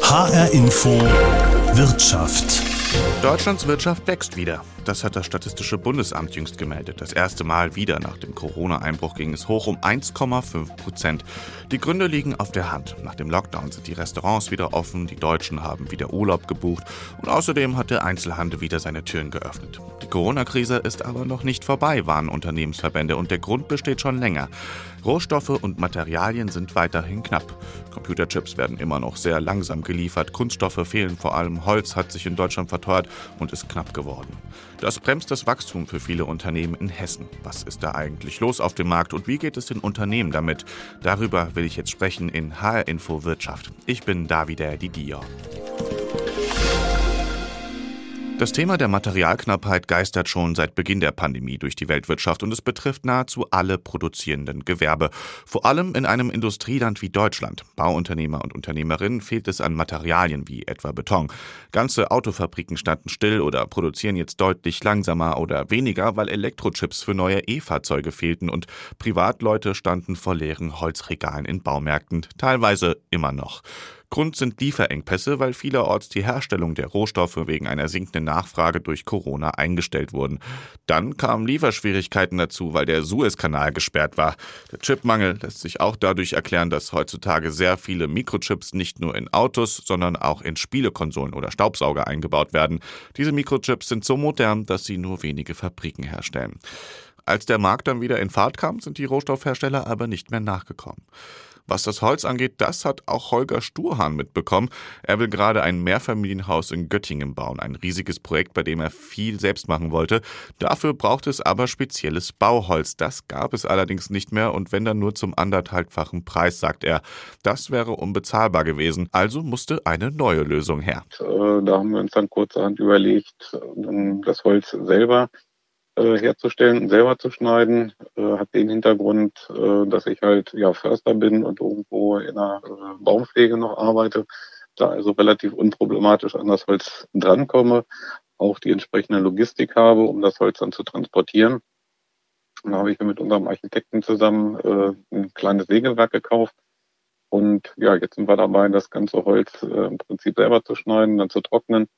HR Info Wirtschaft. Deutschlands Wirtschaft wächst wieder. Das hat das Statistische Bundesamt jüngst gemeldet. Das erste Mal wieder nach dem Corona-Einbruch ging es hoch um 1,5 Prozent. Die Gründe liegen auf der Hand. Nach dem Lockdown sind die Restaurants wieder offen, die Deutschen haben wieder Urlaub gebucht und außerdem hat der Einzelhandel wieder seine Türen geöffnet. Die Corona-Krise ist aber noch nicht vorbei, warnen Unternehmensverbände und der Grund besteht schon länger. Rohstoffe und Materialien sind weiterhin knapp. Computerchips werden immer noch sehr langsam geliefert, Kunststoffe fehlen, vor allem Holz hat sich in Deutschland verteuert und ist knapp geworden. Das bremst das Wachstum für viele Unternehmen in Hessen. Was ist da eigentlich los auf dem Markt und wie geht es den Unternehmen damit? Darüber will ich jetzt sprechen in HR Info Wirtschaft. Ich bin Davide Didio. Das Thema der Materialknappheit geistert schon seit Beginn der Pandemie durch die Weltwirtschaft und es betrifft nahezu alle produzierenden Gewerbe. Vor allem in einem Industrieland wie Deutschland. Bauunternehmer und Unternehmerinnen fehlt es an Materialien wie etwa Beton. Ganze Autofabriken standen still oder produzieren jetzt deutlich langsamer oder weniger, weil Elektrochips für neue E-Fahrzeuge fehlten und Privatleute standen vor leeren Holzregalen in Baumärkten, teilweise immer noch. Grund sind Lieferengpässe, weil vielerorts die Herstellung der Rohstoffe wegen einer sinkenden Nachfrage durch Corona eingestellt wurden. Dann kamen Lieferschwierigkeiten dazu, weil der Suezkanal gesperrt war. Der Chipmangel lässt sich auch dadurch erklären, dass heutzutage sehr viele Mikrochips nicht nur in Autos, sondern auch in Spielekonsolen oder Staubsauger eingebaut werden. Diese Mikrochips sind so modern, dass sie nur wenige Fabriken herstellen. Als der Markt dann wieder in Fahrt kam, sind die Rohstoffhersteller aber nicht mehr nachgekommen. Was das Holz angeht, das hat auch Holger Sturhahn mitbekommen. Er will gerade ein Mehrfamilienhaus in Göttingen bauen. Ein riesiges Projekt, bei dem er viel selbst machen wollte. Dafür braucht es aber spezielles Bauholz. Das gab es allerdings nicht mehr und wenn dann nur zum anderthalbfachen Preis, sagt er. Das wäre unbezahlbar gewesen. Also musste eine neue Lösung her. Äh, da haben wir uns dann kurzerhand überlegt, das Holz selber äh, herzustellen, selber zu schneiden, äh, hat den Hintergrund, äh, dass ich halt ja Förster bin und irgendwo in einer äh, Baumpflege noch arbeite, da also relativ unproblematisch an das Holz drankomme, auch die entsprechende Logistik habe, um das Holz dann zu transportieren. Und da habe ich mit unserem Architekten zusammen äh, ein kleines Sägewerk gekauft. Und ja, jetzt sind wir dabei, das ganze Holz äh, im Prinzip selber zu schneiden, dann zu trocknen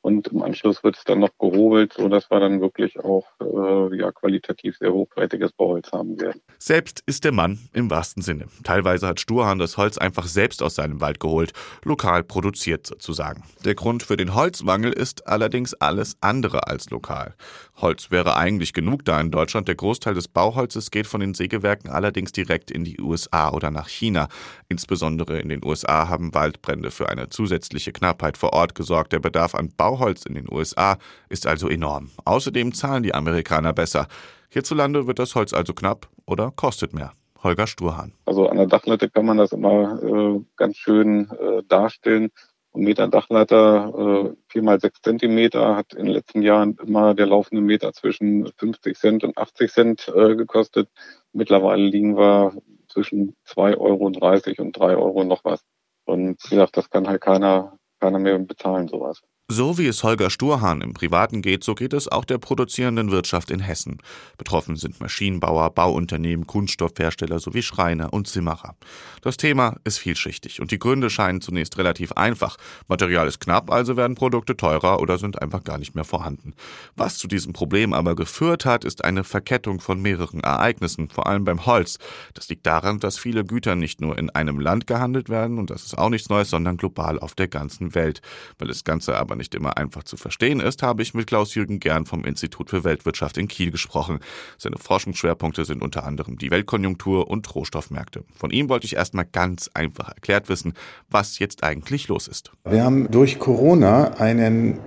und im Anschluss wird es dann noch gehobelt, sodass wir dann wirklich auch äh, ja, qualitativ sehr hochwertiges Bauholz haben werden. Selbst ist der Mann im wahrsten Sinne. Teilweise hat Sturhahn das Holz einfach selbst aus seinem Wald geholt, lokal produziert sozusagen. Der Grund für den Holzmangel ist allerdings alles andere als lokal. Holz wäre eigentlich genug da in Deutschland. Der Großteil des Bauholzes geht von den Sägewerken allerdings direkt in die USA oder nach China. Insbesondere in den USA haben Waldbrände für eine zusätzliche Knappheit vor Ort gesorgt. Der Bedarf an Bauholz in den USA ist also enorm. Außerdem zahlen die Amerikaner besser. Hierzulande wird das Holz also knapp oder kostet mehr. Holger Sturhahn. Also an der Dachleite kann man das immer äh, ganz schön äh, darstellen. Ein Meter Dachleiter, äh, vier mal sechs Zentimeter, hat in den letzten Jahren immer der laufende Meter zwischen 50 Cent und 80 Cent äh, gekostet. Mittlerweile liegen wir zwischen 2,30 Euro und 3 Euro noch was. Und wie gesagt, das kann halt keiner, keiner mehr bezahlen, sowas. So wie es Holger Sturhahn im Privaten geht, so geht es auch der produzierenden Wirtschaft in Hessen. Betroffen sind Maschinenbauer, Bauunternehmen, Kunststoffhersteller sowie Schreiner und Zimmerer. Das Thema ist vielschichtig und die Gründe scheinen zunächst relativ einfach. Material ist knapp, also werden Produkte teurer oder sind einfach gar nicht mehr vorhanden. Was zu diesem Problem aber geführt hat, ist eine Verkettung von mehreren Ereignissen, vor allem beim Holz. Das liegt daran, dass viele Güter nicht nur in einem Land gehandelt werden, und das ist auch nichts Neues, sondern global auf der ganzen Welt. Weil das Ganze aber nicht immer einfach zu verstehen ist, habe ich mit Klaus-Jürgen Gern vom Institut für Weltwirtschaft in Kiel gesprochen. Seine Forschungsschwerpunkte sind unter anderem die Weltkonjunktur und Rohstoffmärkte. Von ihm wollte ich erstmal ganz einfach erklärt wissen, was jetzt eigentlich los ist. Wir haben durch Corona einen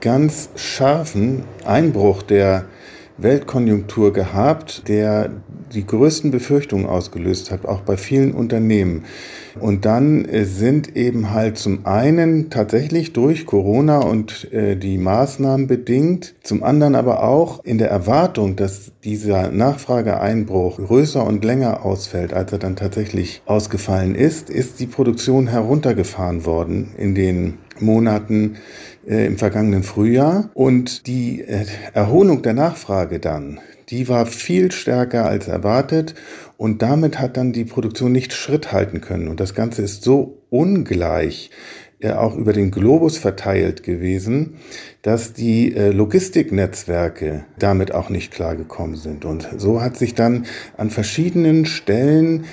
ganz scharfen Einbruch der Weltkonjunktur gehabt, der die größten Befürchtungen ausgelöst hat, auch bei vielen Unternehmen. Und dann äh, sind eben halt zum einen tatsächlich durch Corona und äh, die Maßnahmen bedingt, zum anderen aber auch in der Erwartung, dass dieser Nachfrageeinbruch größer und länger ausfällt, als er dann tatsächlich ausgefallen ist, ist die Produktion heruntergefahren worden in den Monaten äh, im vergangenen Frühjahr. Und die äh, Erholung der Nachfrage dann, die war viel stärker als erwartet und damit hat dann die Produktion nicht Schritt halten können. Und das Ganze ist so ungleich äh, auch über den Globus verteilt gewesen, dass die äh, Logistiknetzwerke damit auch nicht klargekommen sind. Und so hat sich dann an verschiedenen Stellen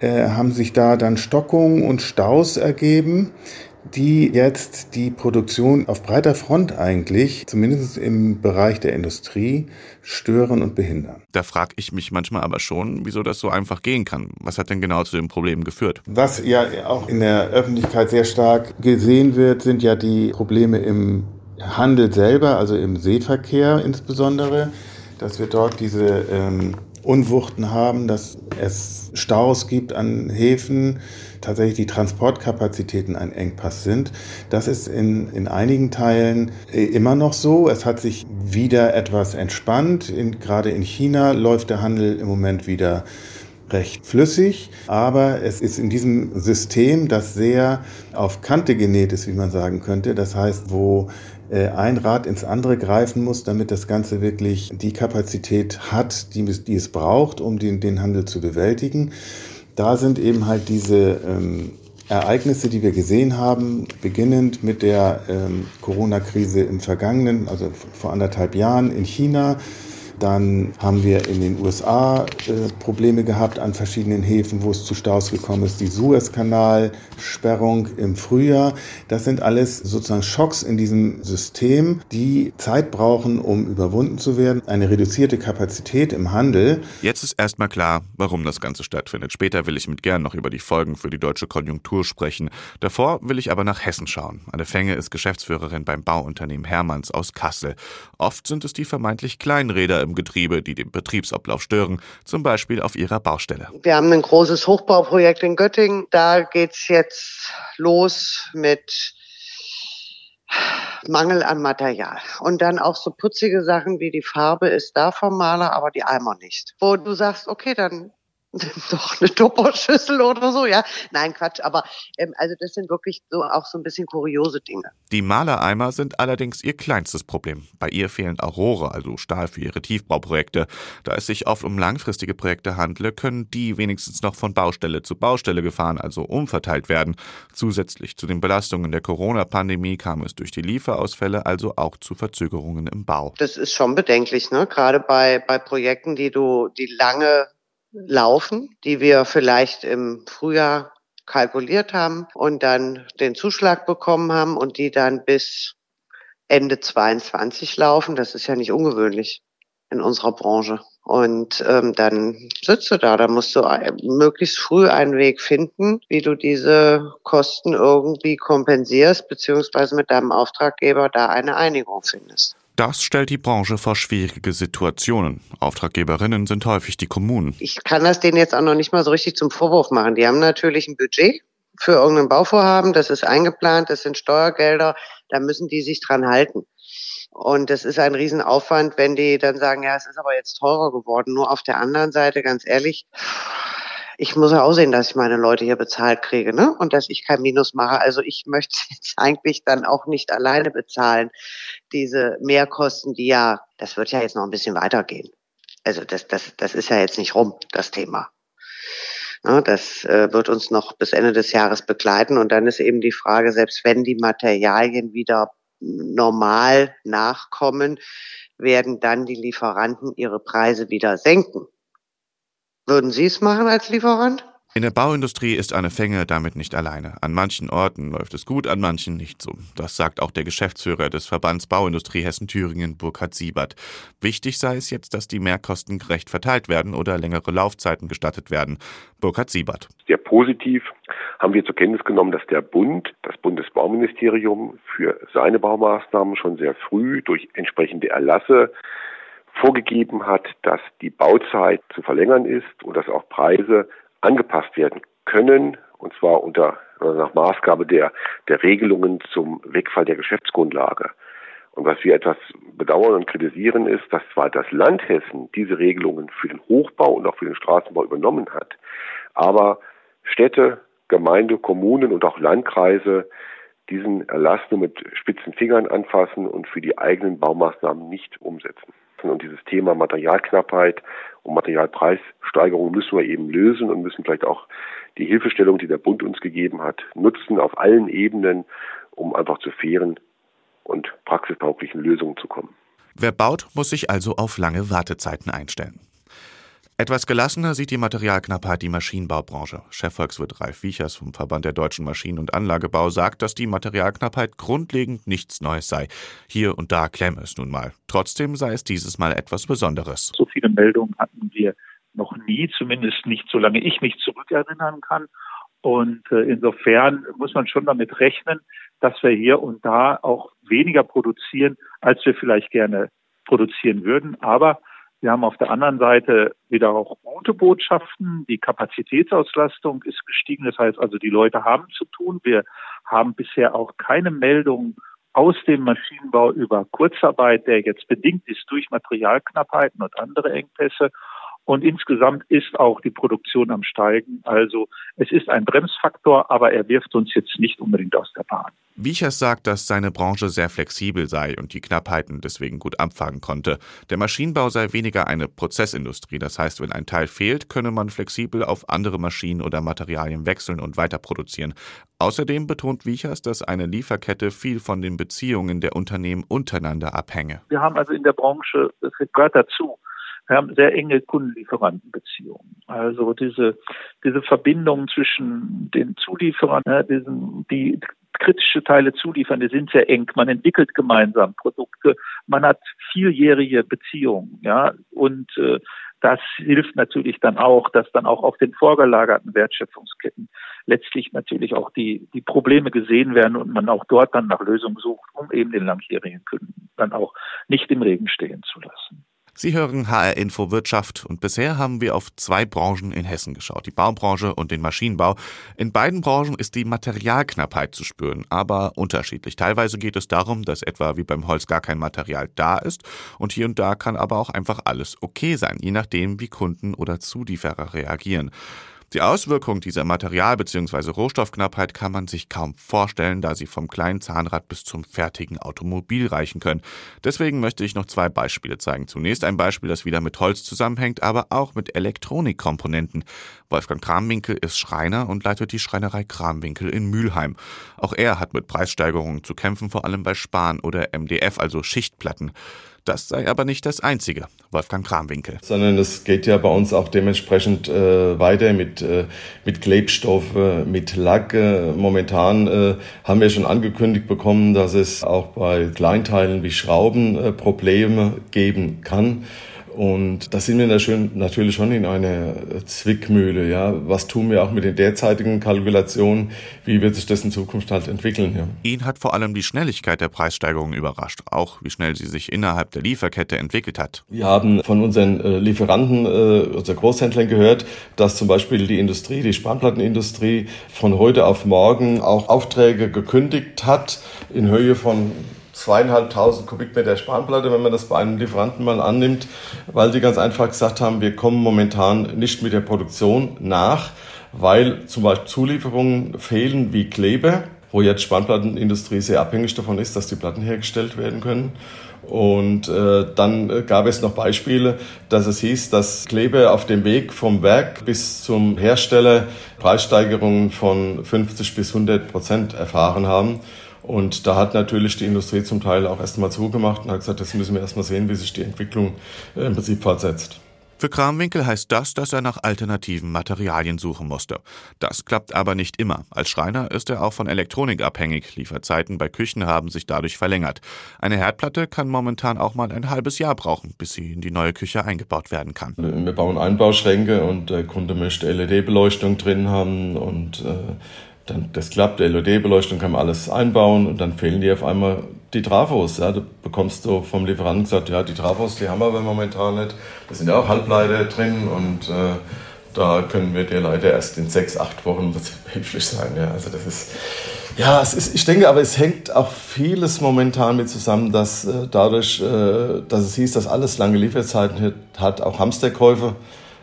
äh, haben sich da dann Stockungen und Staus ergeben, die jetzt die Produktion auf breiter Front eigentlich, zumindest im Bereich der Industrie, stören und behindern. Da frage ich mich manchmal aber schon, wieso das so einfach gehen kann. Was hat denn genau zu dem Problem geführt? Was ja auch in der Öffentlichkeit sehr stark gesehen wird, sind ja die Probleme im Handel selber, also im Seeverkehr insbesondere, dass wir dort diese ähm, Unwuchten haben, dass es Staus gibt an Häfen, tatsächlich die Transportkapazitäten ein Engpass sind. Das ist in, in einigen Teilen äh, immer noch so. Es hat sich wieder etwas entspannt. In, gerade in China läuft der Handel im Moment wieder recht flüssig, aber es ist in diesem System, das sehr auf Kante genäht ist, wie man sagen könnte. Das heißt, wo ein Rad ins andere greifen muss, damit das Ganze wirklich die Kapazität hat, die, die es braucht, um den, den Handel zu bewältigen. Da sind eben halt diese ähm, Ereignisse, die wir gesehen haben, beginnend mit der ähm, Corona-Krise im vergangenen, also vor anderthalb Jahren in China, dann haben wir in den USA äh, Probleme gehabt an verschiedenen Häfen, wo es zu Staus gekommen ist. Die Suezkanalsperrung im Frühjahr. Das sind alles sozusagen Schocks in diesem System, die Zeit brauchen, um überwunden zu werden. Eine reduzierte Kapazität im Handel. Jetzt ist erstmal klar, warum das Ganze stattfindet. Später will ich mit gern noch über die Folgen für die deutsche Konjunktur sprechen. Davor will ich aber nach Hessen schauen. Anne Fenge ist Geschäftsführerin beim Bauunternehmen Hermanns aus Kassel. Oft sind es die vermeintlich Kleinräder im Getriebe, die den Betriebsablauf stören, zum Beispiel auf ihrer Baustelle. Wir haben ein großes Hochbauprojekt in Göttingen. Da geht's jetzt los mit Mangel an Material. Und dann auch so putzige Sachen wie die Farbe ist da vom Maler, aber die Eimer nicht. Wo du sagst, okay, dann doch eine Tupperschüssel oder so, ja. Nein, Quatsch, aber ähm, also das sind wirklich so auch so ein bisschen kuriose Dinge. Die Malereimer sind allerdings ihr kleinstes Problem. Bei ihr fehlen auch Rohre, also Stahl für ihre Tiefbauprojekte. Da es sich oft um langfristige Projekte handle, können die wenigstens noch von Baustelle zu Baustelle gefahren, also umverteilt werden. Zusätzlich zu den Belastungen der Corona-Pandemie kam es durch die Lieferausfälle also auch zu Verzögerungen im Bau. Das ist schon bedenklich, ne? Gerade bei, bei Projekten, die du, die lange laufen, die wir vielleicht im Frühjahr kalkuliert haben und dann den Zuschlag bekommen haben und die dann bis Ende 22 laufen. Das ist ja nicht ungewöhnlich in unserer Branche. Und ähm, dann sitzt du da, da musst du möglichst früh einen Weg finden, wie du diese Kosten irgendwie kompensierst, beziehungsweise mit deinem Auftraggeber da eine Einigung findest. Das stellt die Branche vor schwierige Situationen. Auftraggeberinnen sind häufig die Kommunen. Ich kann das denen jetzt auch noch nicht mal so richtig zum Vorwurf machen. Die haben natürlich ein Budget für irgendein Bauvorhaben, das ist eingeplant, das sind Steuergelder, da müssen die sich dran halten. Und das ist ein Riesenaufwand, wenn die dann sagen, ja, es ist aber jetzt teurer geworden. Nur auf der anderen Seite, ganz ehrlich, ich muss ja auch sehen, dass ich meine Leute hier bezahlt kriege, ne? Und dass ich kein Minus mache. Also ich möchte jetzt eigentlich dann auch nicht alleine bezahlen, diese Mehrkosten, die ja, das wird ja jetzt noch ein bisschen weitergehen. Also das, das, das ist ja jetzt nicht rum, das Thema. Ja, das äh, wird uns noch bis Ende des Jahres begleiten. Und dann ist eben die Frage, selbst wenn die Materialien wieder normal nachkommen, werden dann die Lieferanten ihre Preise wieder senken. Würden Sie es machen als Lieferant? In der Bauindustrie ist Anne Fenge damit nicht alleine. An manchen Orten läuft es gut, an manchen nicht so. Das sagt auch der Geschäftsführer des Verbands Bauindustrie Hessen-Thüringen, Burkhard Siebert. Wichtig sei es jetzt, dass die Mehrkosten gerecht verteilt werden oder längere Laufzeiten gestattet werden. Burkhard Siebert. Sehr positiv haben wir zur Kenntnis genommen, dass der Bund, das Bundesbauministerium, für seine Baumaßnahmen schon sehr früh durch entsprechende Erlasse vorgegeben hat, dass die Bauzeit zu verlängern ist und dass auch Preise angepasst werden können, und zwar unter nach Maßgabe der, der Regelungen zum Wegfall der Geschäftsgrundlage. Und was wir etwas bedauern und kritisieren ist, dass zwar das Land Hessen diese Regelungen für den Hochbau und auch für den Straßenbau übernommen hat, aber Städte, Gemeinde, Kommunen und auch Landkreise diesen Erlass nur mit spitzen Fingern anfassen und für die eigenen Baumaßnahmen nicht umsetzen. Und dieses Thema Materialknappheit und Materialpreissteigerung müssen wir eben lösen und müssen vielleicht auch die Hilfestellung, die der Bund uns gegeben hat, nutzen auf allen Ebenen, um einfach zu fairen und praxistauglichen Lösungen zu kommen. Wer baut, muss sich also auf lange Wartezeiten einstellen. Etwas gelassener sieht die Materialknappheit die Maschinenbaubranche. Chefvolkswirt Ralf Wiechers vom Verband der deutschen Maschinen- und Anlagebau sagt, dass die Materialknappheit grundlegend nichts Neues sei. Hier und da klemme es nun mal. Trotzdem sei es dieses Mal etwas Besonderes. So viele Meldungen hatten wir noch nie, zumindest nicht solange ich mich zurückerinnern kann. Und äh, insofern muss man schon damit rechnen, dass wir hier und da auch weniger produzieren, als wir vielleicht gerne produzieren würden. Aber wir haben auf der anderen Seite wieder auch gute Botschaften. Die Kapazitätsauslastung ist gestiegen. Das heißt also, die Leute haben zu tun. Wir haben bisher auch keine Meldung aus dem Maschinenbau über Kurzarbeit, der jetzt bedingt ist durch Materialknappheiten und andere Engpässe. Und insgesamt ist auch die Produktion am Steigen. Also es ist ein Bremsfaktor, aber er wirft uns jetzt nicht unbedingt aus der Bahn. Wiechers sagt, dass seine Branche sehr flexibel sei und die Knappheiten deswegen gut abfangen konnte. Der Maschinenbau sei weniger eine Prozessindustrie. Das heißt, wenn ein Teil fehlt, könne man flexibel auf andere Maschinen oder Materialien wechseln und weiter produzieren. Außerdem betont Wiechers, dass eine Lieferkette viel von den Beziehungen der Unternehmen untereinander abhänge. Wir haben also in der Branche, das gehört dazu, wir haben sehr enge Kundenlieferantenbeziehungen. Also diese, diese Verbindung zwischen den Zulieferern, ja, diesen, die kritische Teile zuliefern, die sind sehr eng. Man entwickelt gemeinsam Produkte. Man hat vieljährige Beziehungen, ja, und äh, das hilft natürlich dann auch, dass dann auch auf den vorgelagerten Wertschöpfungsketten letztlich natürlich auch die, die Probleme gesehen werden und man auch dort dann nach Lösungen sucht, um eben den langjährigen Kunden dann auch nicht im Regen stehen zu lassen. Sie hören HR Info Wirtschaft und bisher haben wir auf zwei Branchen in Hessen geschaut, die Baubranche und den Maschinenbau. In beiden Branchen ist die Materialknappheit zu spüren, aber unterschiedlich. Teilweise geht es darum, dass etwa wie beim Holz gar kein Material da ist und hier und da kann aber auch einfach alles okay sein, je nachdem, wie Kunden oder Zulieferer reagieren. Die Auswirkung dieser Material- bzw. Rohstoffknappheit kann man sich kaum vorstellen, da sie vom kleinen Zahnrad bis zum fertigen Automobil reichen können. Deswegen möchte ich noch zwei Beispiele zeigen. Zunächst ein Beispiel, das wieder mit Holz zusammenhängt, aber auch mit Elektronikkomponenten. Wolfgang Kramwinkel ist Schreiner und leitet die Schreinerei Kramwinkel in Mülheim. Auch er hat mit Preissteigerungen zu kämpfen, vor allem bei Spahn oder MDF, also Schichtplatten. Das sei aber nicht das Einzige, Wolfgang Kramwinkel. Sondern es geht ja bei uns auch dementsprechend äh, weiter mit, äh, mit Klebstoffe, mit Lack. Äh, momentan äh, haben wir schon angekündigt bekommen, dass es auch bei Kleinteilen wie Schrauben äh, Probleme geben kann. Und da sind wir natürlich schon in einer Zwickmühle. Ja, was tun wir auch mit den derzeitigen Kalkulationen? Wie wird sich das in Zukunft halt entwickeln? Ja? Ihn hat vor allem die Schnelligkeit der Preissteigerungen überrascht, auch wie schnell sie sich innerhalb der Lieferkette entwickelt hat. Wir haben von unseren äh, Lieferanten, äh, unseren Großhändlern gehört, dass zum Beispiel die Industrie, die Spanplattenindustrie von heute auf morgen auch Aufträge gekündigt hat in Höhe von zweieinhalbtausend Kubikmeter Spanplatte, wenn man das bei einem Lieferanten mal annimmt, weil die ganz einfach gesagt haben, wir kommen momentan nicht mit der Produktion nach, weil zum Beispiel Zulieferungen fehlen wie Kleber, wo jetzt Spanplattenindustrie sehr abhängig davon ist, dass die Platten hergestellt werden können. Und äh, dann gab es noch Beispiele, dass es hieß, dass Kleber auf dem Weg vom Werk bis zum Hersteller Preissteigerungen von 50 bis 100 Prozent erfahren haben. Und da hat natürlich die Industrie zum Teil auch erstmal zugemacht und hat gesagt, das müssen wir erstmal sehen, wie sich die Entwicklung äh, im Prinzip fortsetzt. Für Kramwinkel heißt das, dass er nach alternativen Materialien suchen musste. Das klappt aber nicht immer. Als Schreiner ist er auch von Elektronik abhängig. Lieferzeiten bei Küchen haben sich dadurch verlängert. Eine Herdplatte kann momentan auch mal ein halbes Jahr brauchen, bis sie in die neue Küche eingebaut werden kann. Wir bauen Einbauschränke und der Kunde möchte LED-Beleuchtung drin haben und äh, dann, das klappt, LED-Beleuchtung kann man alles einbauen und dann fehlen dir auf einmal die Trafos. Ja, da bekommst du vom Lieferanten gesagt, ja, die Trafos, die haben wir momentan nicht. Da sind ja auch Halbleiter drin und äh, da können wir dir leider erst in sechs, acht Wochen behilflich sein. Ja, also das ist, ja, es ist, ich denke, aber es hängt auch vieles momentan mit zusammen, dass äh, dadurch, äh, dass es hieß, dass alles lange Lieferzeiten hat, auch Hamsterkäufe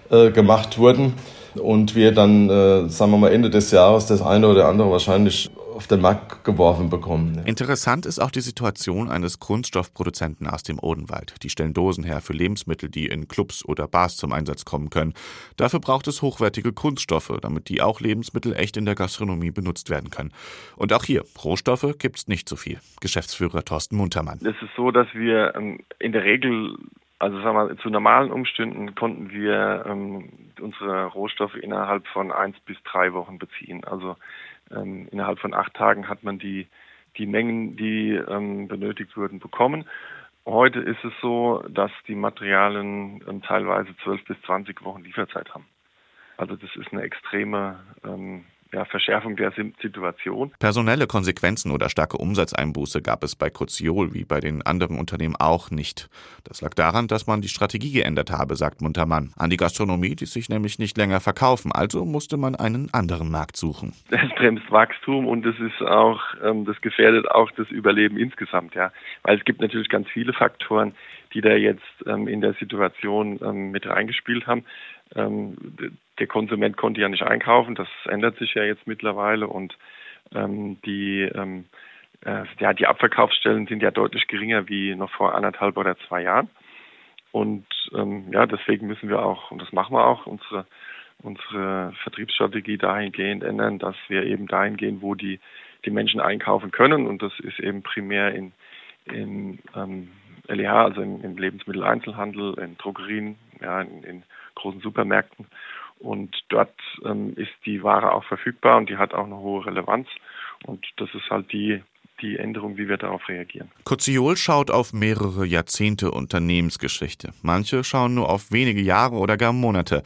äh, gemacht wurden und wir dann, äh, sagen wir mal, Ende des Jahres das eine oder andere wahrscheinlich auf den Markt geworfen bekommen. Interessant ist auch die Situation eines Kunststoffproduzenten aus dem Odenwald. Die stellen Dosen her für Lebensmittel, die in Clubs oder Bars zum Einsatz kommen können. Dafür braucht es hochwertige Kunststoffe, damit die auch Lebensmittel echt in der Gastronomie benutzt werden können. Und auch hier, Rohstoffe gibt's nicht so viel. Geschäftsführer Thorsten Muntermann. Es ist so, dass wir ähm, in der Regel also sagen wir, zu normalen Umständen konnten wir ähm, unsere Rohstoffe innerhalb von eins bis drei Wochen beziehen. Also ähm, innerhalb von acht Tagen hat man die, die Mengen, die ähm, benötigt wurden, bekommen. Heute ist es so, dass die Materialien ähm, teilweise zwölf bis zwanzig Wochen Lieferzeit haben. Also das ist eine extreme ähm, ja, Verschärfung der Situation. Personelle Konsequenzen oder starke Umsatzeinbuße gab es bei Koziol wie bei den anderen Unternehmen auch nicht. Das lag daran, dass man die Strategie geändert habe, sagt Muntermann. An die Gastronomie die sich nämlich nicht länger verkaufen, also musste man einen anderen Markt suchen. Das bremst Wachstum und das ist auch, ähm, das gefährdet auch das Überleben insgesamt, ja. Weil es gibt natürlich ganz viele Faktoren, die da jetzt ähm, in der Situation ähm, mit reingespielt haben. Ähm, der Konsument konnte ja nicht einkaufen, das ändert sich ja jetzt mittlerweile und ähm, die ähm, äh, ja, die Abverkaufsstellen sind ja deutlich geringer wie noch vor anderthalb oder zwei Jahren. Und ähm, ja, deswegen müssen wir auch, und das machen wir auch, unsere, unsere Vertriebsstrategie dahingehend ändern, dass wir eben dahin gehen, wo die, die Menschen einkaufen können. Und das ist eben primär in, in ähm, LEH, also im, Lebensmitteleinzelhandel, in Drogerien, ja, in, in großen Supermärkten. Und dort ähm, ist die Ware auch verfügbar und die hat auch eine hohe Relevanz. Und das ist halt die, die Änderung, wie wir darauf reagieren. Koziol schaut auf mehrere Jahrzehnte Unternehmensgeschichte. Manche schauen nur auf wenige Jahre oder gar Monate.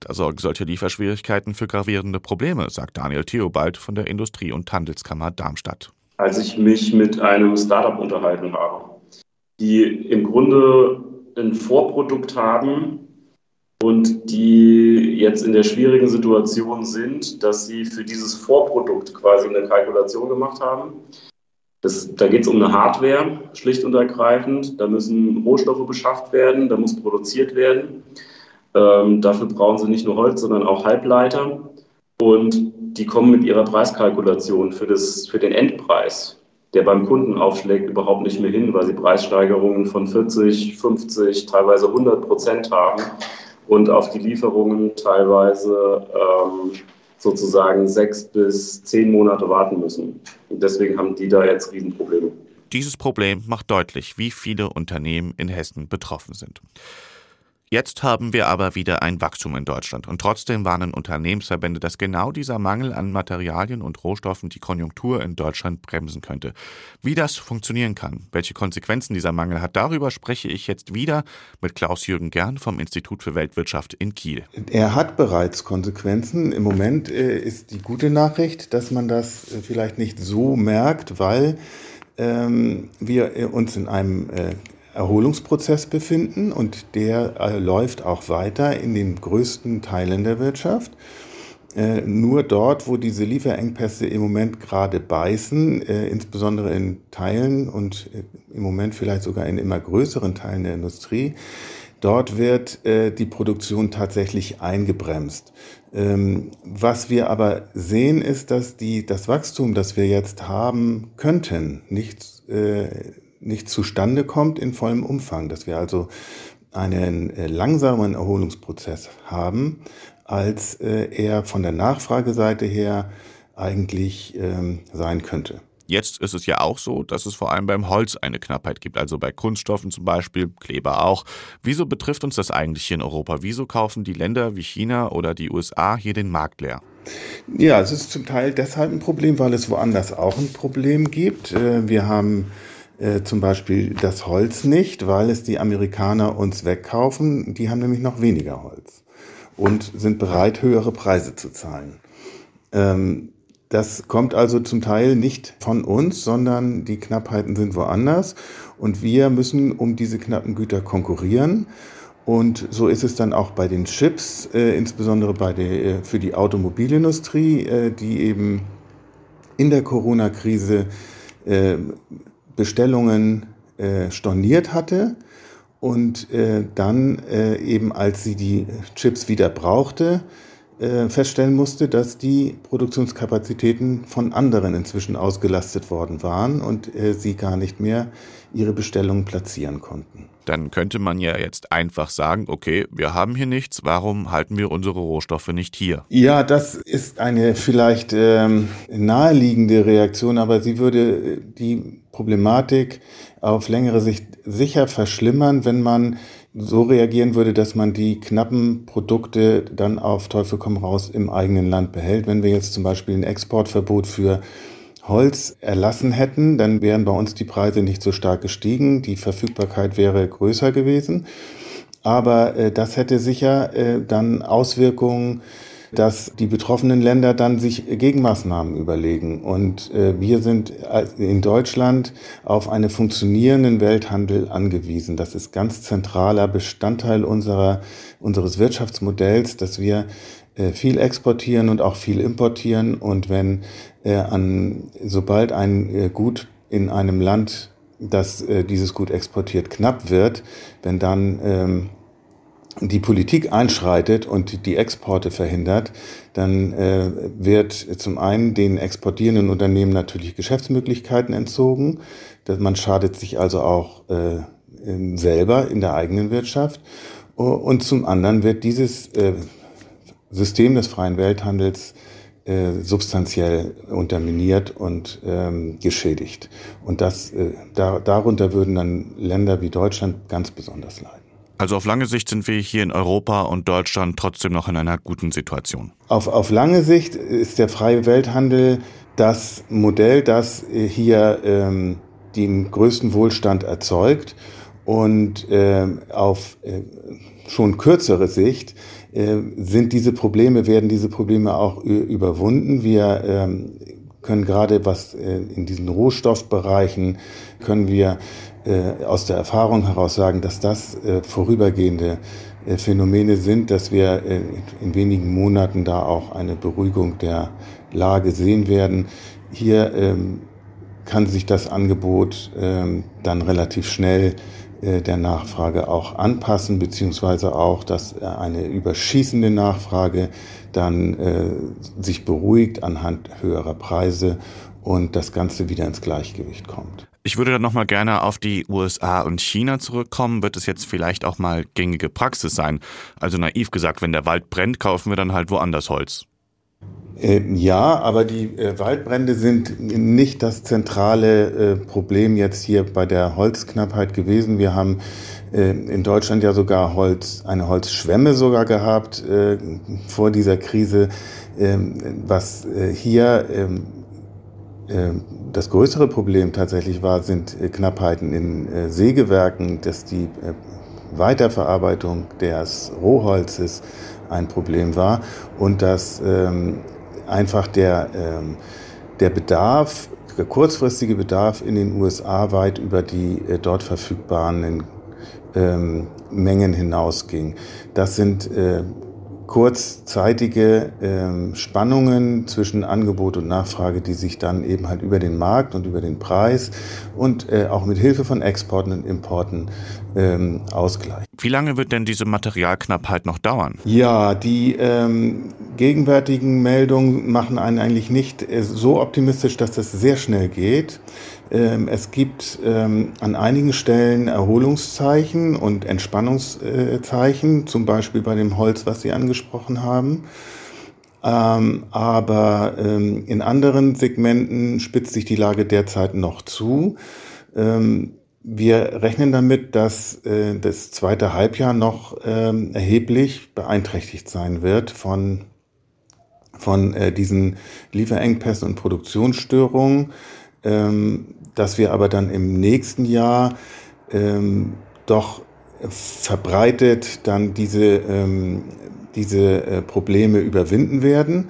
Da sorgen solche Lieferschwierigkeiten für gravierende Probleme, sagt Daniel Theobald von der Industrie- und Handelskammer Darmstadt. Als ich mich mit einem Startup unterhalten habe, die im Grunde ein Vorprodukt haben, und die jetzt in der schwierigen Situation sind, dass sie für dieses Vorprodukt quasi eine Kalkulation gemacht haben. Das, da geht es um eine Hardware, schlicht und ergreifend. Da müssen Rohstoffe beschafft werden, da muss produziert werden. Ähm, dafür brauchen sie nicht nur Holz, sondern auch Halbleiter. Und die kommen mit ihrer Preiskalkulation für, das, für den Endpreis, der beim Kunden aufschlägt, überhaupt nicht mehr hin, weil sie Preissteigerungen von 40, 50, teilweise 100 Prozent haben und auf die Lieferungen teilweise ähm, sozusagen sechs bis zehn Monate warten müssen. Und deswegen haben die da jetzt Riesenprobleme. Dieses Problem macht deutlich, wie viele Unternehmen in Hessen betroffen sind. Jetzt haben wir aber wieder ein Wachstum in Deutschland und trotzdem warnen Unternehmensverbände, dass genau dieser Mangel an Materialien und Rohstoffen die Konjunktur in Deutschland bremsen könnte. Wie das funktionieren kann, welche Konsequenzen dieser Mangel hat, darüber spreche ich jetzt wieder mit Klaus-Jürgen Gern vom Institut für Weltwirtschaft in Kiel. Er hat bereits Konsequenzen. Im Moment äh, ist die gute Nachricht, dass man das äh, vielleicht nicht so merkt, weil ähm, wir äh, uns in einem äh, Erholungsprozess befinden und der äh, läuft auch weiter in den größten Teilen der Wirtschaft. Äh, nur dort, wo diese Lieferengpässe im Moment gerade beißen, äh, insbesondere in Teilen und im Moment vielleicht sogar in immer größeren Teilen der Industrie, dort wird die Produktion tatsächlich eingebremst. Ähm, was wir aber sehen, ist, dass die, das Wachstum, das wir jetzt haben könnten, nicht nicht zustande kommt in vollem Umfang, dass wir also einen äh, langsamen Erholungsprozess haben, als äh, er von der Nachfrageseite her eigentlich ähm, sein könnte. Jetzt ist es ja auch so, dass es vor allem beim Holz eine Knappheit gibt, also bei Kunststoffen zum Beispiel, Kleber auch. Wieso betrifft uns das eigentlich hier in Europa? Wieso kaufen die Länder wie China oder die USA hier den Markt leer? Ja, es ist zum Teil deshalb ein Problem, weil es woanders auch ein Problem gibt. Äh, wir haben äh, zum Beispiel das Holz nicht, weil es die Amerikaner uns wegkaufen. Die haben nämlich noch weniger Holz und sind bereit, höhere Preise zu zahlen. Ähm, das kommt also zum Teil nicht von uns, sondern die Knappheiten sind woanders und wir müssen um diese knappen Güter konkurrieren. Und so ist es dann auch bei den Chips, äh, insbesondere bei der, äh, für die Automobilindustrie, äh, die eben in der Corona-Krise äh, Bestellungen äh, storniert hatte und äh, dann äh, eben, als sie die Chips wieder brauchte, äh, feststellen musste, dass die Produktionskapazitäten von anderen inzwischen ausgelastet worden waren und äh, sie gar nicht mehr ihre Bestellungen platzieren konnten. Dann könnte man ja jetzt einfach sagen, okay, wir haben hier nichts, warum halten wir unsere Rohstoffe nicht hier? Ja, das ist eine vielleicht ähm, naheliegende Reaktion, aber sie würde die Problematik auf längere Sicht sicher verschlimmern, wenn man so reagieren würde, dass man die knappen Produkte dann auf Teufel komm raus im eigenen Land behält. Wenn wir jetzt zum Beispiel ein Exportverbot für Holz erlassen hätten, dann wären bei uns die Preise nicht so stark gestiegen, die Verfügbarkeit wäre größer gewesen. Aber äh, das hätte sicher äh, dann Auswirkungen dass die betroffenen Länder dann sich Gegenmaßnahmen überlegen. Und äh, wir sind in Deutschland auf einen funktionierenden Welthandel angewiesen. Das ist ganz zentraler Bestandteil unserer, unseres Wirtschaftsmodells, dass wir äh, viel exportieren und auch viel importieren. Und wenn äh, an, sobald ein äh, Gut in einem Land, das äh, dieses Gut exportiert, knapp wird, wenn dann ähm, die Politik einschreitet und die Exporte verhindert, dann äh, wird zum einen den exportierenden Unternehmen natürlich Geschäftsmöglichkeiten entzogen. Man schadet sich also auch äh, selber in der eigenen Wirtschaft. Und zum anderen wird dieses äh, System des freien Welthandels äh, substanziell unterminiert und ähm, geschädigt. Und das, äh, da, darunter würden dann Länder wie Deutschland ganz besonders leiden. Also auf lange Sicht sind wir hier in Europa und Deutschland trotzdem noch in einer guten Situation. Auf, auf lange Sicht ist der freie Welthandel das Modell, das hier ähm, den größten Wohlstand erzeugt und äh, auf äh, schon kürzere Sicht äh, sind diese Probleme, werden diese Probleme auch überwunden. Wir ähm, können gerade was äh, in diesen Rohstoffbereichen können wir äh, aus der Erfahrung heraus sagen, dass das äh, vorübergehende äh, Phänomene sind, dass wir äh, in wenigen Monaten da auch eine Beruhigung der Lage sehen werden. Hier ähm, kann sich das Angebot ähm, dann relativ schnell äh, der Nachfrage auch anpassen, beziehungsweise auch, dass äh, eine überschießende Nachfrage dann äh, sich beruhigt anhand höherer Preise und das Ganze wieder ins Gleichgewicht kommt. Ich würde dann nochmal gerne auf die USA und China zurückkommen. Wird es jetzt vielleicht auch mal gängige Praxis sein? Also naiv gesagt, wenn der Wald brennt, kaufen wir dann halt woanders Holz. Äh, ja, aber die äh, Waldbrände sind nicht das zentrale äh, Problem jetzt hier bei der Holzknappheit gewesen. Wir haben äh, in Deutschland ja sogar Holz, eine Holzschwemme sogar gehabt vor dieser Krise, ähm, was hier ähm, ähm, das größere Problem tatsächlich war, sind äh, Knappheiten in äh, Sägewerken, dass die äh, Weiterverarbeitung des Rohholzes ein Problem war und dass ähm, einfach der, ähm, der Bedarf, der kurzfristige Bedarf in den USA weit über die dort verfügbaren ähm, Mengen hinausging. Das sind kurzzeitige ähm, Spannungen zwischen Angebot und Nachfrage, die sich dann eben halt über den Markt und über den Preis und äh, auch mit Hilfe von Exporten und Importen ähm, ausgleichen. Wie lange wird denn diese Materialknappheit noch dauern? Ja, die ähm, gegenwärtigen Meldungen machen einen eigentlich nicht äh, so optimistisch, dass das sehr schnell geht. Ähm, es gibt ähm, an einigen Stellen Erholungszeichen und Entspannungszeichen, zum Beispiel bei dem Holz, was Sie angesprochen haben. Ähm, aber in anderen Segmenten spitzt sich die Lage derzeit noch zu. Wir rechnen damit, dass äh, das zweite Halbjahr noch erheblich beeinträchtigt sein wird von, von äh, diesen Lieferengpässen und Produktionsstörungen dass wir aber dann im nächsten Jahr ähm, doch verbreitet dann diese, ähm, diese äh, Probleme überwinden werden.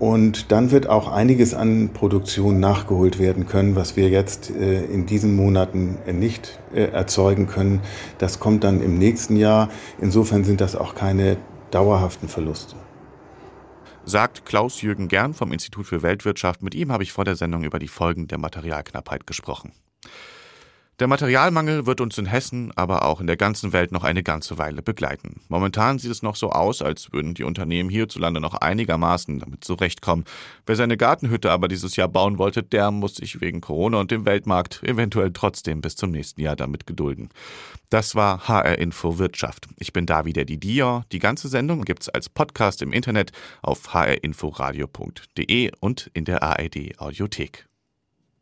Und dann wird auch einiges an Produktion nachgeholt werden können, was wir jetzt äh, in diesen Monaten äh, nicht äh, erzeugen können. Das kommt dann im nächsten Jahr. Insofern sind das auch keine dauerhaften Verluste sagt Klaus-Jürgen Gern vom Institut für Weltwirtschaft. Mit ihm habe ich vor der Sendung über die Folgen der Materialknappheit gesprochen. Der Materialmangel wird uns in Hessen, aber auch in der ganzen Welt noch eine ganze Weile begleiten. Momentan sieht es noch so aus, als würden die Unternehmen hierzulande noch einigermaßen damit zurechtkommen. Wer seine Gartenhütte aber dieses Jahr bauen wollte, der muss sich wegen Corona und dem Weltmarkt eventuell trotzdem bis zum nächsten Jahr damit gedulden. Das war HR Info Wirtschaft. Ich bin David Didier. Die ganze Sendung gibt's als Podcast im Internet auf hrinforadio.de und in der ARD Audiothek.